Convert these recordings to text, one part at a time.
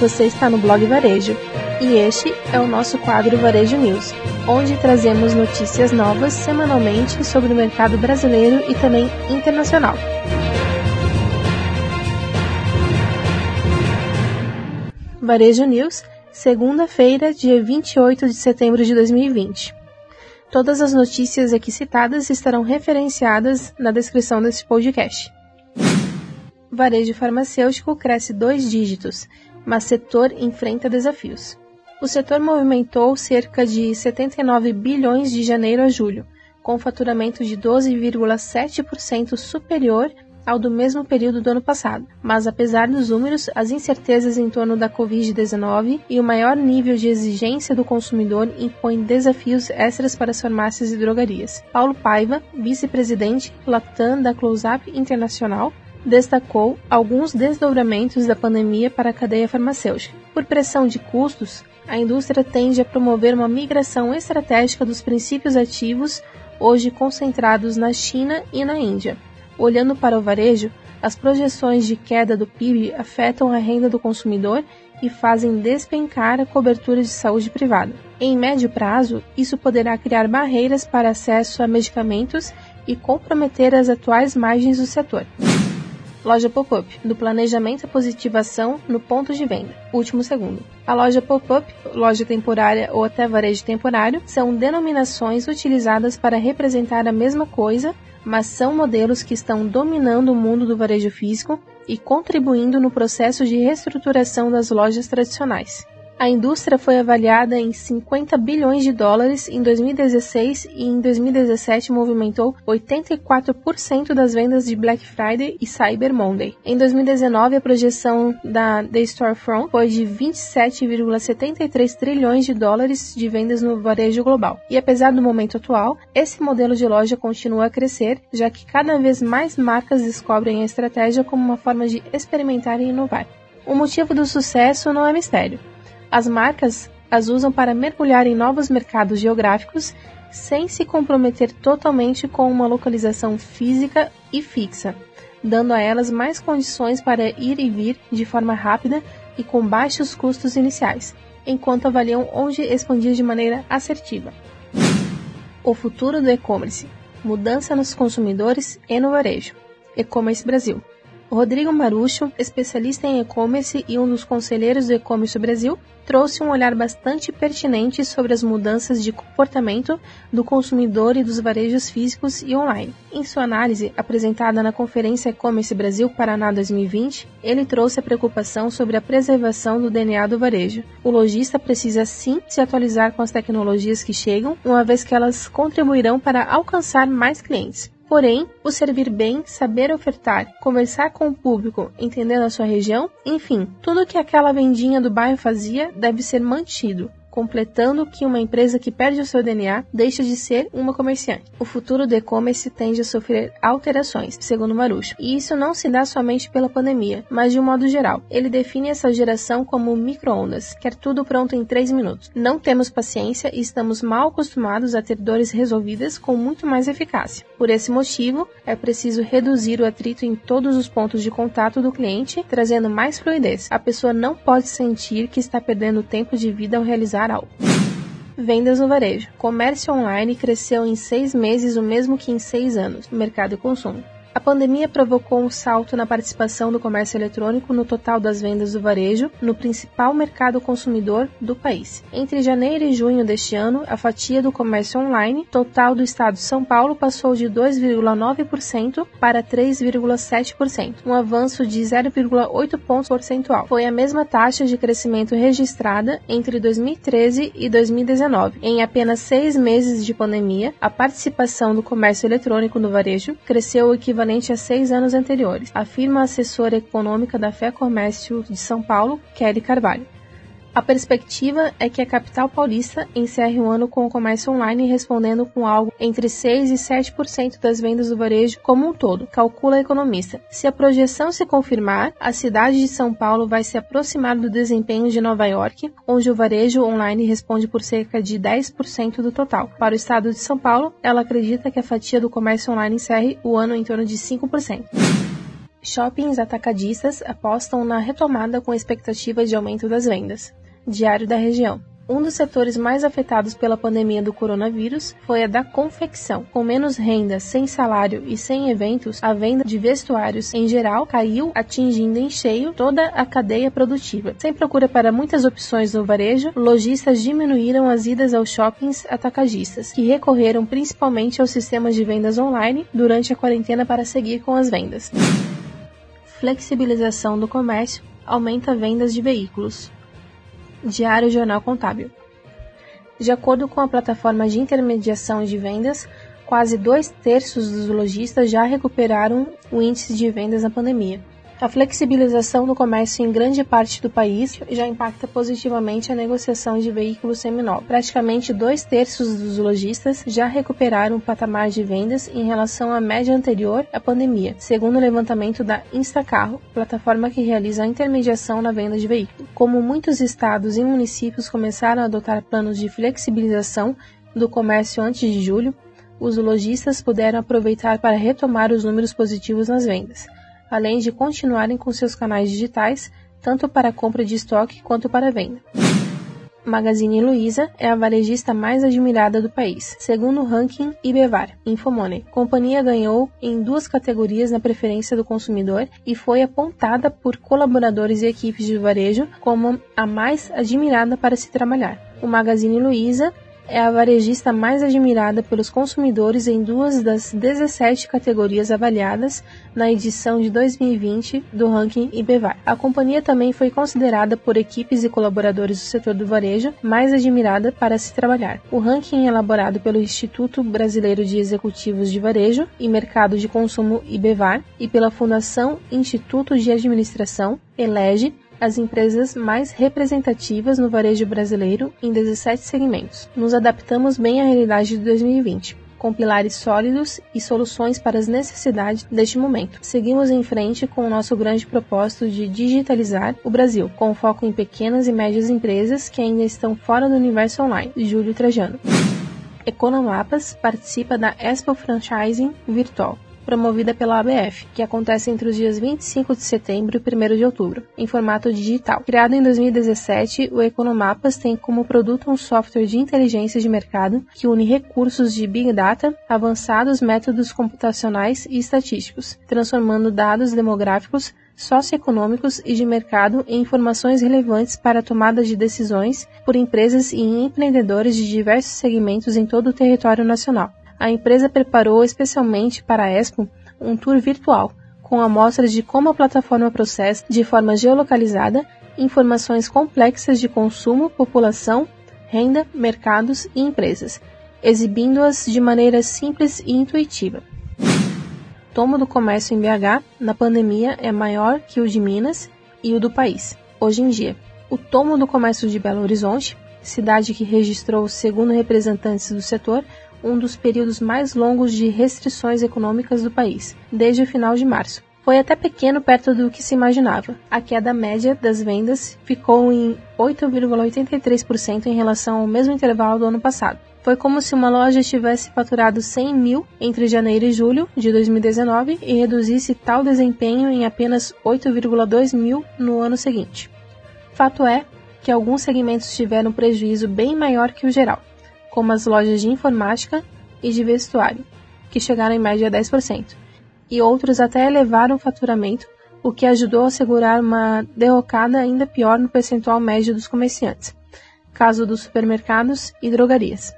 Você está no blog Varejo e este é o nosso quadro Varejo News, onde trazemos notícias novas semanalmente sobre o mercado brasileiro e também internacional. Varejo News, segunda-feira, dia 28 de setembro de 2020. Todas as notícias aqui citadas estarão referenciadas na descrição desse podcast. Varejo farmacêutico cresce dois dígitos, mas setor enfrenta desafios. O setor movimentou cerca de 79 bilhões de janeiro a julho, com faturamento de 12,7% superior ao do mesmo período do ano passado. Mas apesar dos números, as incertezas em torno da Covid-19 e o maior nível de exigência do consumidor impõem desafios extras para as farmácias e drogarias. Paulo Paiva, vice-presidente Latam da Close-Up Internacional, destacou alguns desdobramentos da pandemia para a cadeia farmacêutica. Por pressão de custos, a indústria tende a promover uma migração estratégica dos princípios ativos hoje concentrados na China e na Índia. Olhando para o varejo, as projeções de queda do PIB afetam a renda do consumidor e fazem despencar a cobertura de saúde privada. Em médio prazo, isso poderá criar barreiras para acesso a medicamentos e comprometer as atuais margens do setor. Loja Pop-up, do planejamento à positivação no ponto de venda. Último segundo. A loja pop-up, loja temporária ou até varejo temporário são denominações utilizadas para representar a mesma coisa mas são modelos que estão dominando o mundo do varejo físico e contribuindo no processo de reestruturação das lojas tradicionais. A indústria foi avaliada em 50 bilhões de dólares em 2016 e em 2017 movimentou 84% das vendas de Black Friday e Cyber Monday. Em 2019, a projeção da The Storefront foi de 27,73 trilhões de dólares de vendas no varejo global. E apesar do momento atual, esse modelo de loja continua a crescer, já que cada vez mais marcas descobrem a estratégia como uma forma de experimentar e inovar. O motivo do sucesso não é mistério. As marcas as usam para mergulhar em novos mercados geográficos sem se comprometer totalmente com uma localização física e fixa, dando a elas mais condições para ir e vir de forma rápida e com baixos custos iniciais, enquanto avaliam onde expandir de maneira assertiva. O futuro do e-commerce: mudança nos consumidores e no varejo. E-commerce Brasil. Rodrigo Marucho, especialista em e-commerce e um dos conselheiros do E-commerce Brasil, trouxe um olhar bastante pertinente sobre as mudanças de comportamento do consumidor e dos varejos físicos e online. Em sua análise, apresentada na Conferência E-commerce Brasil Paraná 2020, ele trouxe a preocupação sobre a preservação do DNA do varejo. O lojista precisa sim se atualizar com as tecnologias que chegam, uma vez que elas contribuirão para alcançar mais clientes. Porém, o servir bem, saber ofertar, conversar com o público, entendendo a sua região, enfim, tudo que aquela vendinha do bairro fazia deve ser mantido completando que uma empresa que perde o seu DNA deixa de ser uma comerciante. O futuro do e-commerce tende a sofrer alterações, segundo Marucho, e isso não se dá somente pela pandemia, mas de um modo geral. Ele define essa geração como micro-ondas, quer tudo pronto em 3 minutos. Não temos paciência e estamos mal acostumados a ter dores resolvidas com muito mais eficácia. Por esse motivo, é preciso reduzir o atrito em todos os pontos de contato do cliente, trazendo mais fluidez. A pessoa não pode sentir que está perdendo tempo de vida ao realizar Vendas no varejo. Comércio online cresceu em seis meses o mesmo que em seis anos no mercado e consumo. A pandemia provocou um salto na participação do comércio eletrônico no total das vendas do varejo no principal mercado consumidor do país. Entre janeiro e junho deste ano, a fatia do comércio online total do estado de São Paulo passou de 2,9% para 3,7%, um avanço de 0,8 pontos percentual. Foi a mesma taxa de crescimento registrada entre 2013 e 2019. Em apenas seis meses de pandemia, a participação do comércio eletrônico no varejo cresceu o equivalente equivalente a seis anos anteriores, afirma a assessora econômica da Fé Comércio de São Paulo, Kelly Carvalho. A perspectiva é que a capital paulista encerre o ano com o comércio online respondendo com algo entre 6 e 7% das vendas do varejo como um todo, calcula a economista. Se a projeção se confirmar, a cidade de São Paulo vai se aproximar do desempenho de Nova York, onde o varejo online responde por cerca de 10% do total. Para o estado de São Paulo, ela acredita que a fatia do comércio online encerre o ano em torno de 5%. Shoppings atacadistas apostam na retomada com expectativa de aumento das vendas. Diário da região. Um dos setores mais afetados pela pandemia do coronavírus foi a da confecção. Com menos renda, sem salário e sem eventos, a venda de vestuários em geral caiu, atingindo em cheio toda a cadeia produtiva. Sem procura para muitas opções no varejo, lojistas diminuíram as idas aos shoppings atacadistas, que recorreram principalmente aos sistemas de vendas online durante a quarentena para seguir com as vendas. Flexibilização do comércio aumenta vendas de veículos. Diário Jornal Contábil. De acordo com a plataforma de intermediação de vendas, quase dois terços dos lojistas já recuperaram o índice de vendas na pandemia. A flexibilização do comércio em grande parte do país já impacta positivamente a negociação de veículos seminovos. Praticamente dois terços dos lojistas já recuperaram o patamar de vendas em relação à média anterior à pandemia, segundo o levantamento da Instacarro, plataforma que realiza a intermediação na venda de veículos. Como muitos estados e municípios começaram a adotar planos de flexibilização do comércio antes de julho, os lojistas puderam aproveitar para retomar os números positivos nas vendas além de continuarem com seus canais digitais, tanto para compra de estoque quanto para venda. Magazine Luiza é a varejista mais admirada do país, segundo o ranking Ibevar, Infomoney. Companhia ganhou em duas categorias na preferência do consumidor e foi apontada por colaboradores e equipes de varejo como a mais admirada para se trabalhar. O Magazine Luiza é a varejista mais admirada pelos consumidores em duas das 17 categorias avaliadas na edição de 2020 do ranking IBEVAR. A companhia também foi considerada por equipes e colaboradores do setor do varejo mais admirada para se trabalhar. O ranking é elaborado pelo Instituto Brasileiro de Executivos de Varejo e Mercado de Consumo IBEVAR e pela Fundação Instituto de Administração elege as empresas mais representativas no varejo brasileiro em 17 segmentos. Nos adaptamos bem à realidade de 2020 com pilares sólidos e soluções para as necessidades deste momento. Seguimos em frente com o nosso grande propósito de digitalizar o Brasil, com foco em pequenas e médias empresas que ainda estão fora do universo online. Júlio Trajano. Economapas participa da Expo Franchising Virtual promovida pela ABF, que acontece entre os dias 25 de setembro e 1 de outubro, em formato digital. Criado em 2017, o Economapas tem como produto um software de inteligência de mercado que une recursos de Big Data, avançados métodos computacionais e estatísticos, transformando dados demográficos socioeconômicos e de mercado em informações relevantes para a tomada de decisões por empresas e empreendedores de diversos segmentos em todo o território nacional a empresa preparou especialmente para a Expo um tour virtual, com amostras de como a plataforma processa, de forma geolocalizada, informações complexas de consumo, população, renda, mercados e empresas, exibindo-as de maneira simples e intuitiva. O tomo do comércio em BH, na pandemia, é maior que o de Minas e o do país, hoje em dia. O tomo do comércio de Belo Horizonte, cidade que registrou, segundo representantes do setor, um dos períodos mais longos de restrições econômicas do país, desde o final de março. Foi até pequeno perto do que se imaginava. A queda média das vendas ficou em 8,83% em relação ao mesmo intervalo do ano passado. Foi como se uma loja tivesse faturado 100 mil entre janeiro e julho de 2019 e reduzisse tal desempenho em apenas 8,2 mil no ano seguinte. Fato é que alguns segmentos tiveram prejuízo bem maior que o geral como as lojas de informática e de vestuário, que chegaram em média a 10%, e outros até elevaram o faturamento, o que ajudou a segurar uma derrocada ainda pior no percentual médio dos comerciantes, caso dos supermercados e drogarias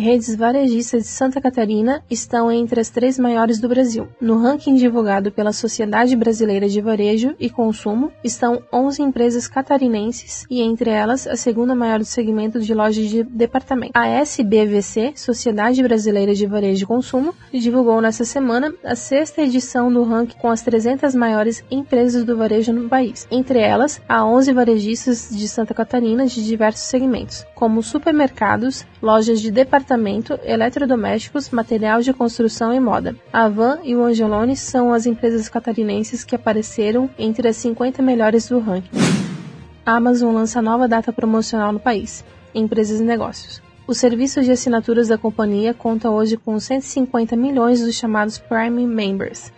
redes varejistas de Santa Catarina estão entre as três maiores do Brasil. No ranking divulgado pela Sociedade Brasileira de Varejo e Consumo, estão 11 empresas catarinenses e entre elas a segunda maior do segmento de lojas de departamento. A SBVC, Sociedade Brasileira de Varejo e Consumo, divulgou nesta semana a sexta edição do ranking com as 300 maiores empresas do varejo no país. Entre elas, há 11 varejistas de Santa Catarina de diversos segmentos, como supermercados, lojas de departamento apartamento, eletrodomésticos, material de construção e moda. A Van e o Angelone são as empresas catarinenses que apareceram entre as 50 melhores do ranking. A Amazon lança nova data promocional no país. Empresas e negócios. O serviço de assinaturas da companhia conta hoje com 150 milhões dos chamados Prime Members,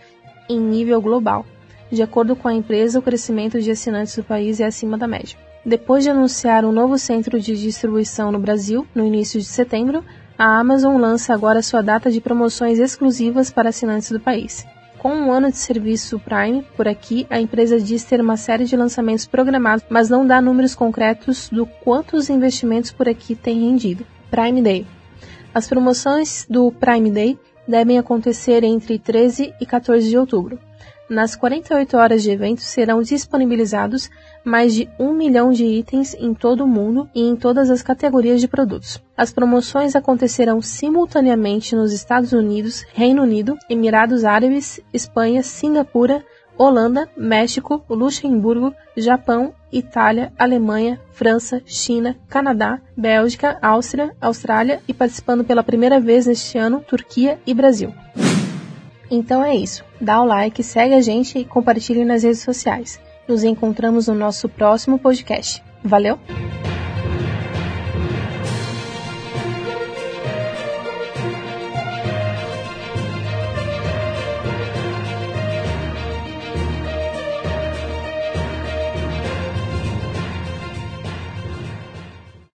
em nível global. De acordo com a empresa, o crescimento de assinantes do país é acima da média. Depois de anunciar um novo centro de distribuição no Brasil, no início de setembro, a Amazon lança agora sua data de promoções exclusivas para assinantes do país. Com um ano de serviço Prime por aqui, a empresa diz ter uma série de lançamentos programados, mas não dá números concretos do quanto os investimentos por aqui têm rendido. Prime Day. As promoções do Prime Day devem acontecer entre 13 e 14 de outubro. Nas 48 horas de evento serão disponibilizados mais de um milhão de itens em todo o mundo e em todas as categorias de produtos. As promoções acontecerão simultaneamente nos Estados Unidos, Reino Unido, Emirados Árabes, Espanha, Singapura, Holanda, México, Luxemburgo, Japão, Itália, Alemanha, França, China, Canadá, Bélgica, Áustria, Austrália e participando pela primeira vez neste ano, Turquia e Brasil. Então é isso. Dá o like, segue a gente e compartilhe nas redes sociais. Nos encontramos no nosso próximo podcast. Valeu!